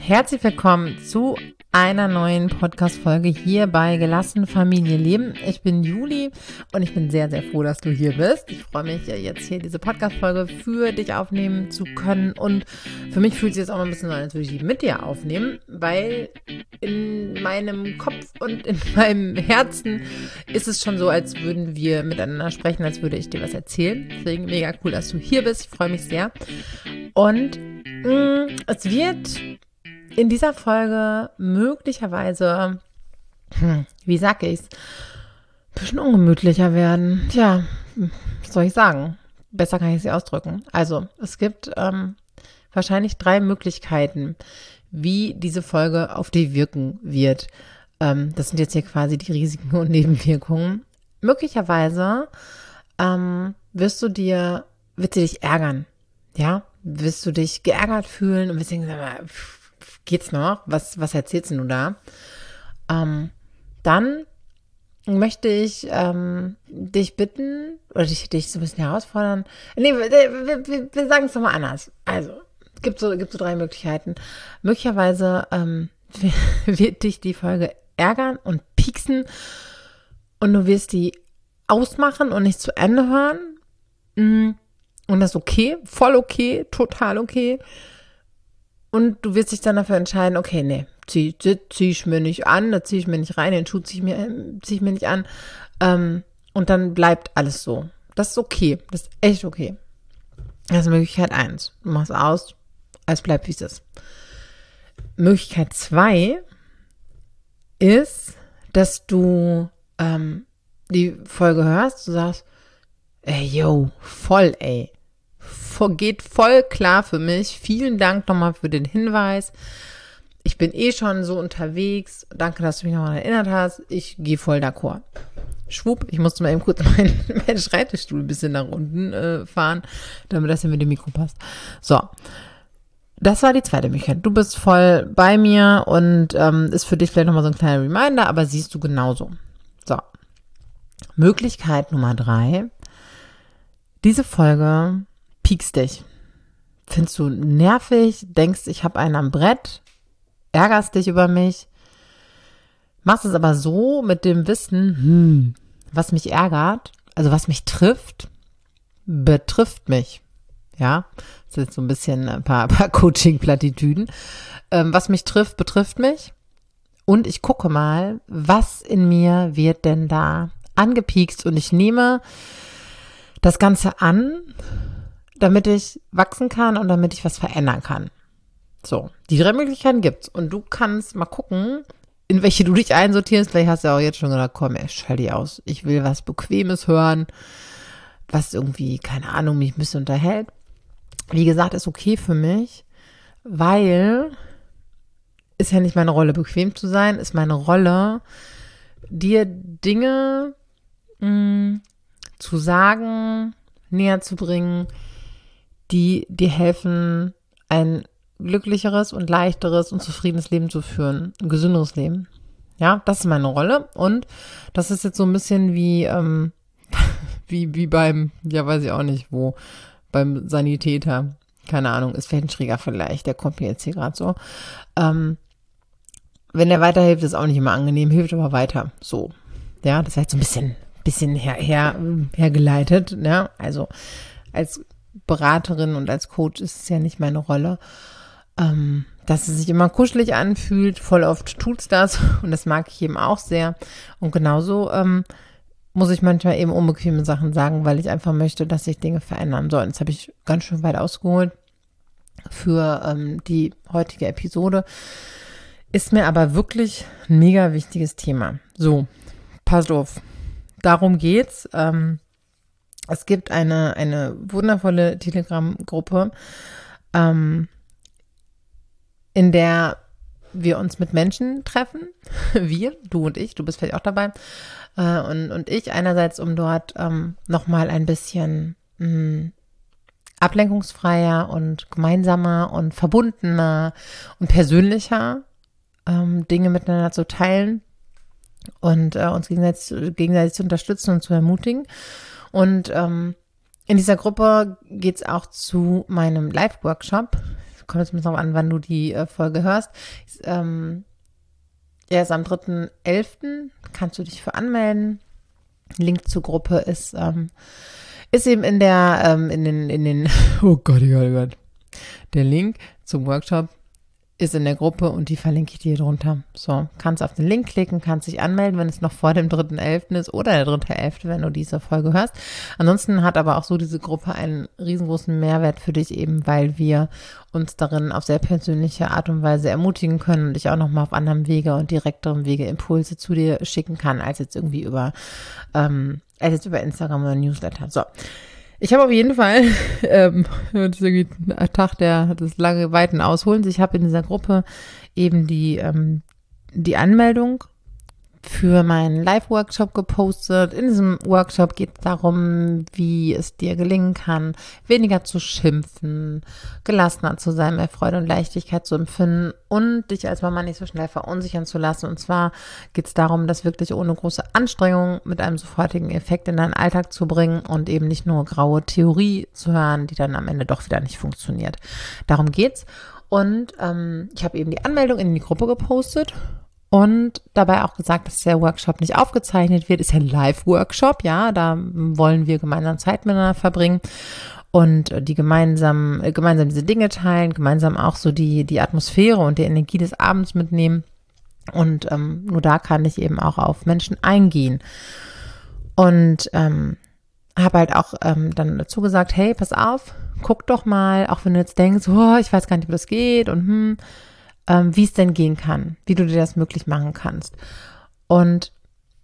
Herzlich willkommen zu einer neuen Podcast-Folge hier bei Gelassen Familie Leben. Ich bin Juli und ich bin sehr, sehr froh, dass du hier bist. Ich freue mich jetzt hier diese Podcast-Folge für dich aufnehmen zu können und für mich fühlt sich jetzt auch mal ein bisschen so an, als würde ich die mit dir aufnehmen, weil in meinem Kopf und in meinem Herzen ist es schon so, als würden wir miteinander sprechen, als würde ich dir was erzählen. Deswegen mega cool, dass du hier bist. Ich freue mich sehr. Und mh, mm, es wird in dieser Folge möglicherweise, hm, wie sag ich's, ein bisschen ungemütlicher werden. Tja, was soll ich sagen? Besser kann ich sie ausdrücken. Also, es gibt ähm, wahrscheinlich drei Möglichkeiten, wie diese Folge auf dich wirken wird. Ähm, das sind jetzt hier quasi die Risiken und Nebenwirkungen. Möglicherweise ähm, wirst du dir, wird sie dich ärgern. Ja, wirst du dich geärgert fühlen und wirst denken, pff, geht's noch? Was, was erzählst du da? Ähm, dann möchte ich ähm, dich bitten oder dich, dich so ein bisschen herausfordern. Nee, wir, wir, wir sagen es nochmal anders. Also, es gibt so, gibt so drei Möglichkeiten. Möglicherweise ähm, wird dich die Folge ärgern und pieksen und du wirst die ausmachen und nicht zu Ende hören. Mm, und das ist okay, voll okay, total okay. Und du wirst dich dann dafür entscheiden, okay, nee, zieh, zieh ich mir nicht an, da zieh ich mir nicht rein, den Schuh zieh ich mir, zieh ich mir nicht an. Ähm, und dann bleibt alles so. Das ist okay. Das ist echt okay. Das ist Möglichkeit eins. Du machst aus, es bleibt wie es ist. Möglichkeit zwei ist, dass du ähm, die Folge hörst, du sagst, ey, yo, voll, ey geht voll klar für mich. Vielen Dank nochmal für den Hinweis. Ich bin eh schon so unterwegs. Danke, dass du mich nochmal erinnert hast. Ich gehe voll d'accord. Schwupp, ich musste mal eben kurz meinen, meinen Schreibtischstuhl ein bisschen nach unten äh, fahren, damit das hier mit dem Mikro passt. So. Das war die zweite Möglichkeit. Du bist voll bei mir und ähm, ist für dich vielleicht nochmal so ein kleiner Reminder, aber siehst du genauso. So. Möglichkeit Nummer drei. Diese Folge piekst dich. Findest du nervig, denkst, ich habe einen am Brett, ärgerst dich über mich, machst es aber so mit dem Wissen, hm, was mich ärgert, also was mich trifft, betrifft mich. Ja, das ist so ein bisschen ein paar, paar Coaching-Plattitüden. Ähm, was mich trifft, betrifft mich. Und ich gucke mal, was in mir wird denn da angepiekst und ich nehme das Ganze an damit ich wachsen kann und damit ich was verändern kann. So, die drei Möglichkeiten gibt's. Und du kannst mal gucken, in welche du dich einsortierst. Vielleicht hast du auch jetzt schon gedacht, komm, ey, schall die aus. Ich will was Bequemes hören, was irgendwie, keine Ahnung, mich ein bisschen unterhält. Wie gesagt, ist okay für mich, weil ist ja nicht meine Rolle, bequem zu sein, ist meine Rolle, dir Dinge mh, mm, zu sagen, näher zu bringen, die dir helfen, ein glücklicheres und leichteres und zufriedenes Leben zu führen, ein gesünderes Leben. Ja, das ist meine Rolle und das ist jetzt so ein bisschen wie, ähm, wie, wie beim, ja, weiß ich auch nicht wo, beim Sanitäter. Keine Ahnung, ist vielleicht ein schräger Vergleich, der kommt mir jetzt hier gerade so. Ähm, wenn der weiterhilft, ist auch nicht immer angenehm, hilft aber weiter. So. Ja, das ist halt so ein bisschen, bisschen her, her, hergeleitet, ja. Also, als Beraterin und als Coach ist es ja nicht meine Rolle. Ähm, dass es sich immer kuschelig anfühlt, voll oft tut's das und das mag ich eben auch sehr. Und genauso ähm, muss ich manchmal eben unbequeme Sachen sagen, weil ich einfach möchte, dass sich Dinge verändern sollen. Jetzt habe ich ganz schön weit ausgeholt für ähm, die heutige Episode. Ist mir aber wirklich ein mega wichtiges Thema. So, pass auf. Darum geht's. Ähm, es gibt eine, eine wundervolle Telegram-Gruppe, ähm, in der wir uns mit Menschen treffen. Wir, du und ich, du bist vielleicht auch dabei. Äh, und, und ich einerseits, um dort ähm, nochmal ein bisschen mh, hm, ablenkungsfreier und gemeinsamer und verbundener und persönlicher ähm, Dinge miteinander zu teilen und äh, uns gegenseitig, gegenseitig zu unterstützen und zu ermutigen. Und ähm, in dieser Gruppe geht es auch zu meinem Live-Workshop. Kommt jetzt mal darauf an, wann du die äh, Folge hörst. Ist, ähm, er ist am 3.11. Kannst du dich für anmelden. Link zur Gruppe ist, ähm, ist eben in der, ähm, in den, in den, oh Gott, oh Gott, oh Gott. Der Link zum Workshop ist in der Gruppe und die verlinke ich dir drunter. So, kannst auf den Link klicken, kannst dich anmelden, wenn es noch vor dem 3.11. ist oder der 3.11., wenn du diese Folge hörst. Ansonsten hat aber auch so diese Gruppe einen riesengroßen Mehrwert für dich eben, weil wir uns darin auf sehr persönliche Art und Weise ermutigen können und ich auch nochmal auf anderem Wege und direkterem Wege Impulse zu dir schicken kann, als jetzt irgendwie über, ähm, als jetzt über Instagram oder Newsletter. So. Ich habe auf jeden Fall, ähm, das ist irgendwie ein Tag der des lange weiten Ausholens. Ich habe in dieser Gruppe eben die, ähm, die Anmeldung für meinen Live-Workshop gepostet. In diesem Workshop geht es darum, wie es dir gelingen kann, weniger zu schimpfen, gelassener zu sein, mehr Freude und Leichtigkeit zu empfinden und dich als Mama nicht so schnell verunsichern zu lassen. Und zwar geht es darum, das wirklich ohne große Anstrengung mit einem sofortigen Effekt in deinen Alltag zu bringen und eben nicht nur graue Theorie zu hören, die dann am Ende doch wieder nicht funktioniert. Darum geht's. Und ähm, ich habe eben die Anmeldung in die Gruppe gepostet und dabei auch gesagt, dass der Workshop nicht aufgezeichnet wird. Ist ja ein Live-Workshop, ja. Da wollen wir gemeinsam Zeit miteinander verbringen und die gemeinsam, äh, gemeinsam diese Dinge teilen, gemeinsam auch so die, die Atmosphäre und die Energie des Abends mitnehmen. Und ähm, nur da kann ich eben auch auf Menschen eingehen. Und ähm, habe halt auch ähm, dann dazu gesagt, hey, pass auf, guck doch mal, auch wenn du jetzt denkst, oh, ich weiß gar nicht, wie das geht und hm, ähm, wie es denn gehen kann, wie du dir das möglich machen kannst. Und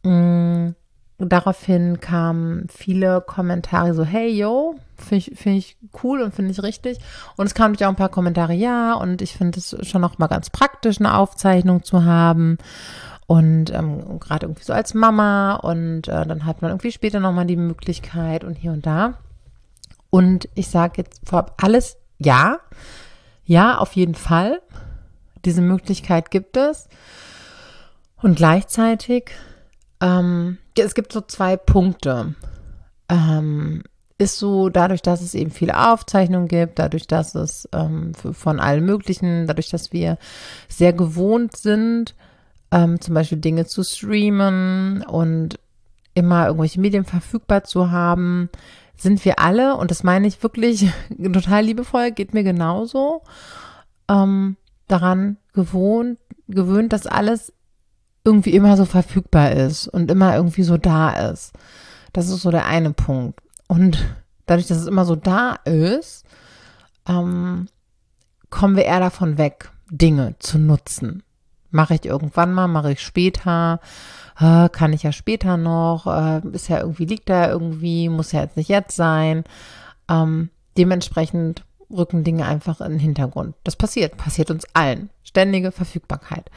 mh, mm, daraufhin kamen viele Kommentare so, hey, yo, finde ich, find ich cool und finde ich richtig. Und es kamen natürlich auch ein paar Kommentare, ja, und ich finde es schon auch mal ganz praktisch, eine Aufzeichnung zu haben. Und ähm, gerade irgendwie so als Mama und äh, dann hat man irgendwie später nochmal die Möglichkeit und hier und da. Und ich sage jetzt vorab alles ja. Ja, auf jeden Fall. Diese Möglichkeit gibt es. Und gleichzeitig, ähm, es gibt so zwei Punkte. Ähm, ist so, dadurch, dass es eben viele Aufzeichnungen gibt, dadurch, dass es ähm, von allen möglichen, dadurch, dass wir sehr gewohnt sind, ähm, zum Beispiel Dinge zu streamen und immer irgendwelche Medien verfügbar zu haben, sind wir alle, und das meine ich wirklich total liebevoll, geht mir genauso, ähm, daran gewohnt, gewöhnt, dass alles irgendwie immer so verfügbar ist und immer irgendwie so da ist. Das ist so der eine Punkt. Und dadurch, dass es immer so da ist, ähm, kommen wir eher davon weg, Dinge zu nutzen. Mache ich irgendwann mal, mache ich später, äh, kann ich ja später noch, äh, ist ja irgendwie, liegt da irgendwie, muss ja jetzt nicht jetzt sein. Ähm, dementsprechend rücken Dinge einfach in den Hintergrund. Das passiert, passiert uns allen. Ständige Verfügbarkeit.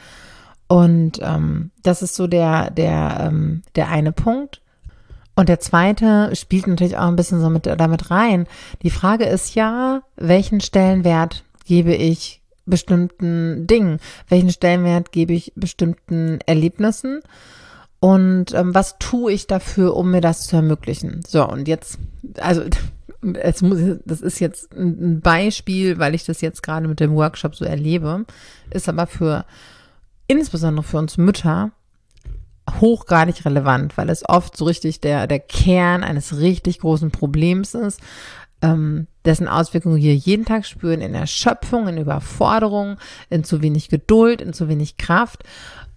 Und ähm, das ist so der, der, ähm, der eine Punkt. Und der zweite spielt natürlich auch ein bisschen so mit, damit rein. Die Frage ist ja, welchen Stellenwert gebe ich bestimmten Dingen? Welchen Stellenwert gebe ich bestimmten Erlebnissen? Und ähm, was tue ich dafür, um mir das zu ermöglichen? So, und jetzt, also es muss, das ist jetzt ein Beispiel, weil ich das jetzt gerade mit dem Workshop so erlebe, ist aber für insbesondere für uns Mütter hochgradig relevant, weil es oft so richtig der, der Kern eines richtig großen Problems ist, ähm, dessen Auswirkungen wir jeden Tag spüren in Erschöpfung, in Überforderung, in zu wenig Geduld, in zu wenig Kraft.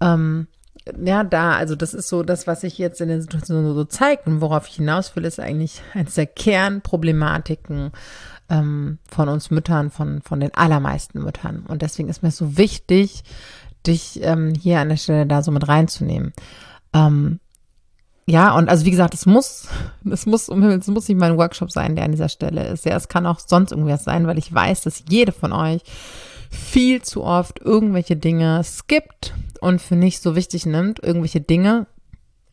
Ähm, ja, da, also das ist so das, was sich jetzt in der Situation so zeigt und worauf ich hinaus will, ist eigentlich eines der Kernproblematiken ähm, von uns Müttern, von, von den allermeisten Müttern. Und deswegen ist mir so wichtig, dich ähm, hier an der Stelle da so mit reinzunehmen. Ähm, ja, und also wie gesagt, es muss, es muss, es muss nicht mein Workshop sein, der an dieser Stelle ist. Ja, es kann auch sonst irgendwas sein, weil ich weiß, dass jede von euch viel zu oft irgendwelche Dinge skippt und für nicht so wichtig nimmt, irgendwelche Dinge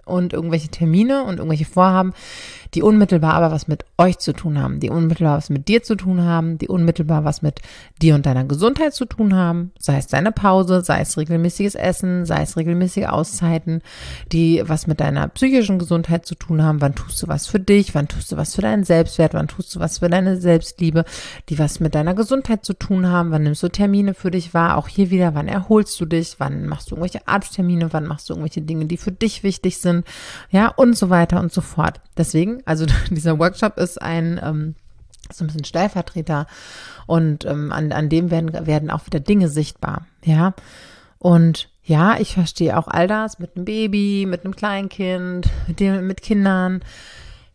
und irgendwelche Termine und irgendwelche Vorhaben, die unmittelbar aber was mit euch zu tun haben, die unmittelbar was mit dir zu tun haben, die unmittelbar was mit dir und deiner Gesundheit zu tun haben, sei es deine Pause, sei es regelmäßiges Essen, sei es regelmäßige Auszeiten, die was mit deiner psychischen Gesundheit zu tun haben, wann tust du was für dich, wann tust du was für deinen Selbstwert, wann tust du was für deine Selbstliebe, die was mit deiner Gesundheit zu tun haben, wann nimmst du Termine für dich wahr, auch hier wieder, wann erholst du dich, wann machst du irgendwelche Arzttermine, wann machst du irgendwelche Dinge, die für dich wichtig sind, ja, und so weiter und so fort. Deswegen, also dieser Workshop ist ein, ähm, so ein bisschen Stellvertreter und ähm, an, an dem werden, werden auch wieder Dinge sichtbar, ja. Und ja, ich verstehe auch all das mit einem Baby, mit einem Kleinkind, mit dem, mit Kindern.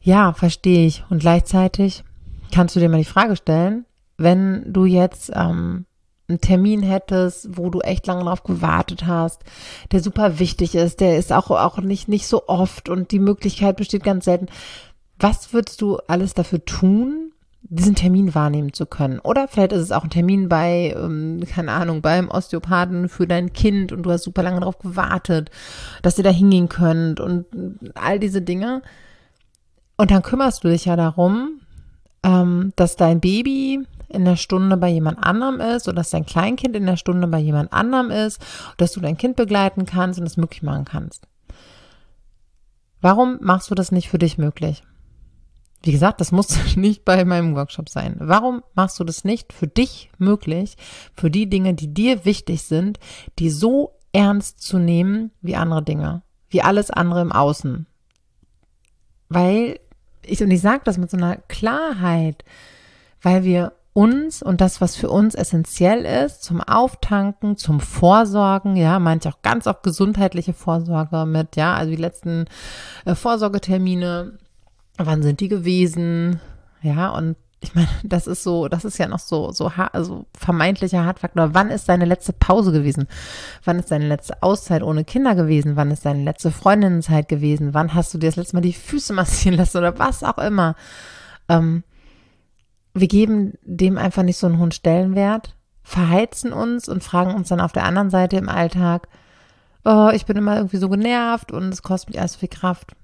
Ja, verstehe ich. Und gleichzeitig kannst du dir mal die Frage stellen, wenn du jetzt ähm, einen Termin hättest, wo du echt lange drauf gewartet hast, der super wichtig ist, der ist auch, auch nicht, nicht so oft und die Möglichkeit besteht ganz selten. Was würdest du alles dafür tun, diesen Termin wahrnehmen zu können? Oder vielleicht ist es auch ein Termin bei, ähm, keine Ahnung, beim Osteopathen für dein Kind und du hast super lange darauf gewartet, dass ihr da hingehen könnt und all diese Dinge. Und dann kümmerst du dich ja darum, ähm, dass dein Baby in der Stunde bei jemand anderem ist oder dass dein Kleinkind in der Stunde bei jemand anderem ist, dass du dein Kind begleiten kannst und es möglich machen kannst. Warum machst du das nicht für dich möglich? Wie gesagt, das muss nicht bei meinem Workshop sein. Warum machst du das nicht für dich möglich, für die Dinge, die dir wichtig sind, die so ernst zu nehmen wie andere Dinge, wie alles andere im Außen? Weil ich, und ich sage das mit so einer Klarheit, weil wir uns und das, was für uns essentiell ist, zum Auftanken, zum Vorsorgen, ja, manche auch ganz auf gesundheitliche Vorsorge mit, ja, also die letzten äh, Vorsorgetermine, wann sind die gewesen, ja, und ich meine, das ist so, das ist ja noch so, so also vermeintlicher Hartfaktor. Wann ist deine letzte Pause gewesen? Wann ist deine letzte Auszeit ohne Kinder gewesen? Wann ist deine letzte Freundinnenzeit gewesen? Wann hast du dir das letzte Mal die Füße massieren lassen oder was auch immer? Ähm, wir geben dem einfach nicht so einen hohen Stellenwert, verheizen uns und fragen uns dann auf der anderen Seite im Alltag, oh, ich bin immer irgendwie so genervt und es kostet mich alles viel Kraft.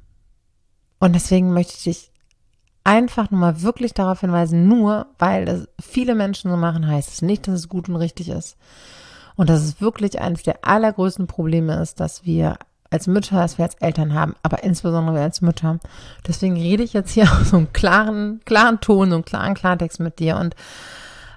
Und deswegen möchte ich dich einfach nur mal wirklich darauf hinweisen, nur weil das viele Menschen so machen, heißt es nicht, dass es gut und richtig ist. Und dass es wirklich eines der allergrößten Probleme ist, dass wir als Mütter, als wir als Eltern haben, aber insbesondere als Mütter. Deswegen rede ich jetzt hier auf so einem klaren, klaren Ton, so einem klaren Klartext mit dir und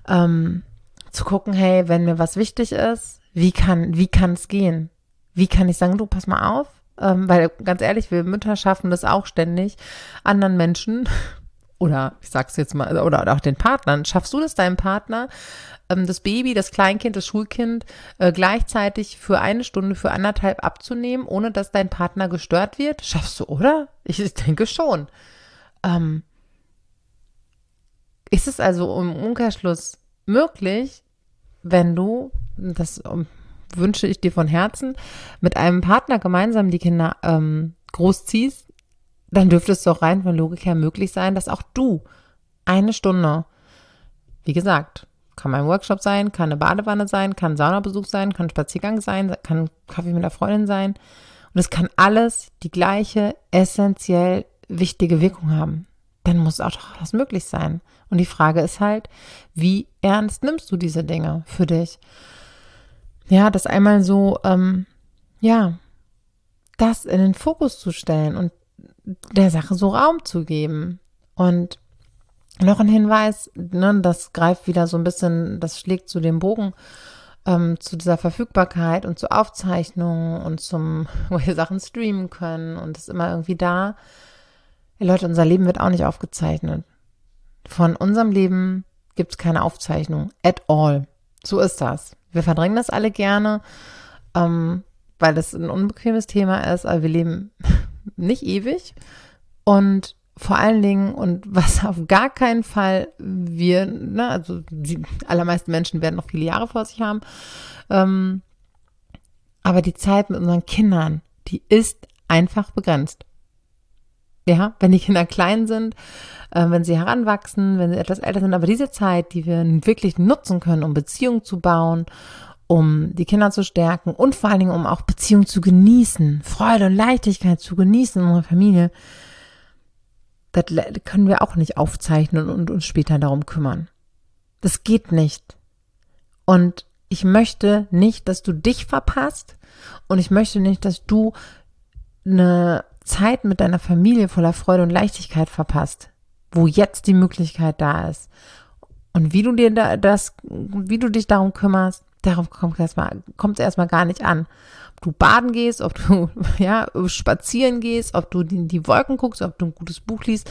ähm, zu gucken, hey, wenn mir was wichtig ist, wie kann, wie kann es gehen? Wie kann ich sagen, du, pass mal auf, ähm, weil ganz ehrlich, wir Mütter schaffen das auch ständig, anderen Menschen oder ich sag's jetzt mal, oder auch den Partnern, schaffst du das deinem Partner, ähm, das Baby, das Kleinkind, das Schulkind äh, gleichzeitig für eine Stunde, für anderthalb abzunehmen, ohne dass dein Partner gestört wird? Schaffst du, oder? Ich, ich denke schon. Ähm, ist es also im Umkehrschluss möglich, wenn du, das wünsche ich dir von Herzen, mit einem Partner gemeinsam die Kinder ähm, großziehst, dann dürfte es doch rein von Logik her möglich sein, dass auch du eine Stunde, wie gesagt, kann mein Workshop sein, kann eine Badewanne sein, kann Saunabesuch sein, kann Spaziergang sein, kann Kaffee mit der Freundin sein. Und es kann alles die gleiche essentiell wichtige Wirkung haben. Dann muss auch doch was möglich sein. Und die Frage ist halt, wie ernst nimmst du diese Dinge für dich? Ja, das einmal so, ähm, ja, das in den Fokus zu stellen und der Sache so Raum zu geben. Und noch ein Hinweis, ne, das greift wieder so ein bisschen, das schlägt zu dem Bogen ähm, zu dieser Verfügbarkeit und zur Aufzeichnung und zum, wo wir Sachen streamen können und ist immer irgendwie da. Hey Leute, unser Leben wird auch nicht aufgezeichnet. Von unserem Leben gibt es keine Aufzeichnung at all. So ist das. Wir verdrängen das alle gerne, ähm, weil das ein unbequemes Thema ist, aber wir leben nicht ewig. Und vor allen Dingen und was auf gar keinen Fall wir, ne, also die allermeisten Menschen werden noch viele Jahre vor sich haben, ähm, aber die Zeit mit unseren Kindern, die ist einfach begrenzt. Ja, wenn die Kinder klein sind, äh, wenn sie heranwachsen, wenn sie etwas älter sind, aber diese Zeit, die wir wirklich nutzen können, um Beziehungen zu bauen, um die Kinder zu stärken und vor allen Dingen, um auch Beziehungen zu genießen, Freude und Leichtigkeit zu genießen in unserer Familie, das können wir auch nicht aufzeichnen und uns später darum kümmern. Das geht nicht. Und ich möchte nicht, dass du dich verpasst und ich möchte nicht, dass du eine Zeit mit deiner Familie voller Freude und Leichtigkeit verpasst, wo jetzt die Möglichkeit da ist. Und wie du dir da das, wie du dich darum kümmerst, darauf kommt es erstmal, kommt es erstmal gar nicht an. Ob du baden gehst, ob du, ja, spazieren gehst, ob du in die Wolken guckst, ob du ein gutes Buch liest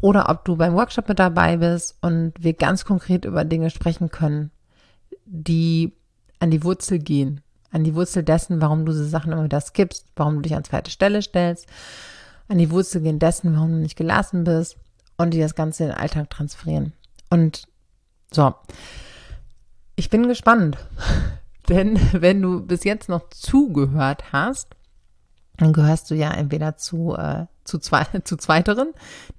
oder ob du beim Workshop mit dabei bist und wir ganz konkret über Dinge sprechen können, die an die Wurzel gehen, an die Wurzel dessen, warum du diese Sachen immer wieder skippst, warum du dich an zweite Stelle stellst, an die Wurzel gehen dessen, warum du nicht gelassen bist und die das Ganze in den Alltag transferieren. Und so, ich bin gespannt, denn wenn du bis jetzt noch zugehört hast, dann gehörst du ja entweder zu, äh, zu, zwei, zu Zweiteren,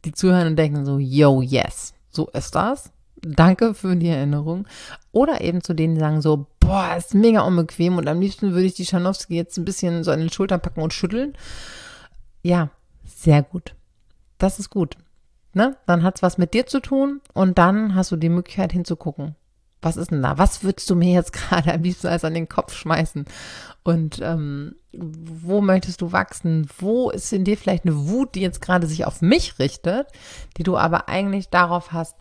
die zuhören und denken so, yo, yes, so ist das. Danke für die Erinnerung. Oder eben zu denen, die sagen so, boah, ist mega unbequem und am liebsten würde ich die Schanowski jetzt ein bisschen so an den Schultern packen und schütteln. Ja, sehr gut. Das ist gut. Ne? Dann hat es was mit dir zu tun und dann hast du die Möglichkeit hinzugucken. Was ist denn da? Was würdest du mir jetzt gerade am liebsten als an den Kopf schmeißen? Und ähm, wo möchtest du wachsen? Wo ist in dir vielleicht eine Wut, die jetzt gerade sich auf mich richtet, die du aber eigentlich darauf hast,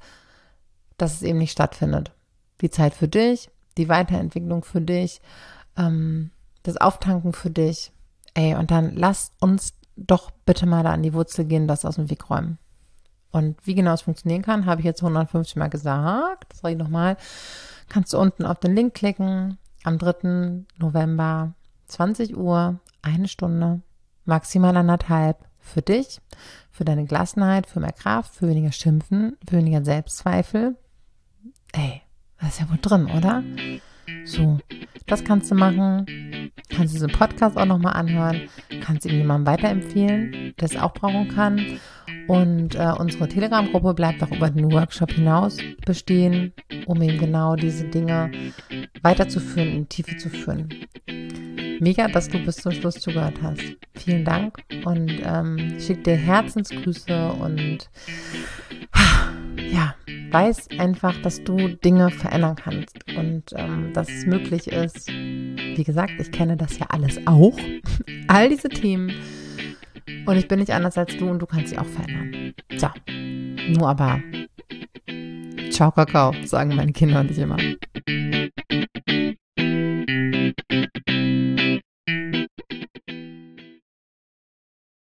dass es eben nicht stattfindet? Die Zeit für dich, die Weiterentwicklung für dich, ähm, das Auftanken für dich. Ey, und dann lass uns doch bitte mal da an die Wurzel gehen, das aus dem Weg räumen. Und wie genau es funktionieren kann, habe ich jetzt 150 Mal gesagt. Das sage ich nochmal. Kannst du unten auf den Link klicken. Am 3. November, 20 Uhr, eine Stunde, maximal anderthalb für dich, für deine Gelassenheit, für mehr Kraft, für weniger Schimpfen, für weniger Selbstzweifel. Ey, das ist ja wohl drin, oder? So, das kannst du machen. Kannst du diesen Podcast auch nochmal anhören. Kannst ihm jemandem weiterempfehlen, der es auch brauchen kann. Und äh, unsere Telegram-Gruppe bleibt auch über den Workshop hinaus bestehen, um eben genau diese Dinge weiterzuführen, in die Tiefe zu führen. Mega, dass du bis zum Schluss zugehört hast. Vielen Dank und ähm, schick dir Herzensgrüße und ja, weiß einfach, dass du Dinge verändern kannst und ähm, dass es möglich ist. Wie gesagt, ich kenne das ja alles auch. All diese Themen und ich bin nicht anders als du und du kannst sie auch verändern. So, nur aber. Ciao, Kakao, sagen meine Kinder und ich immer.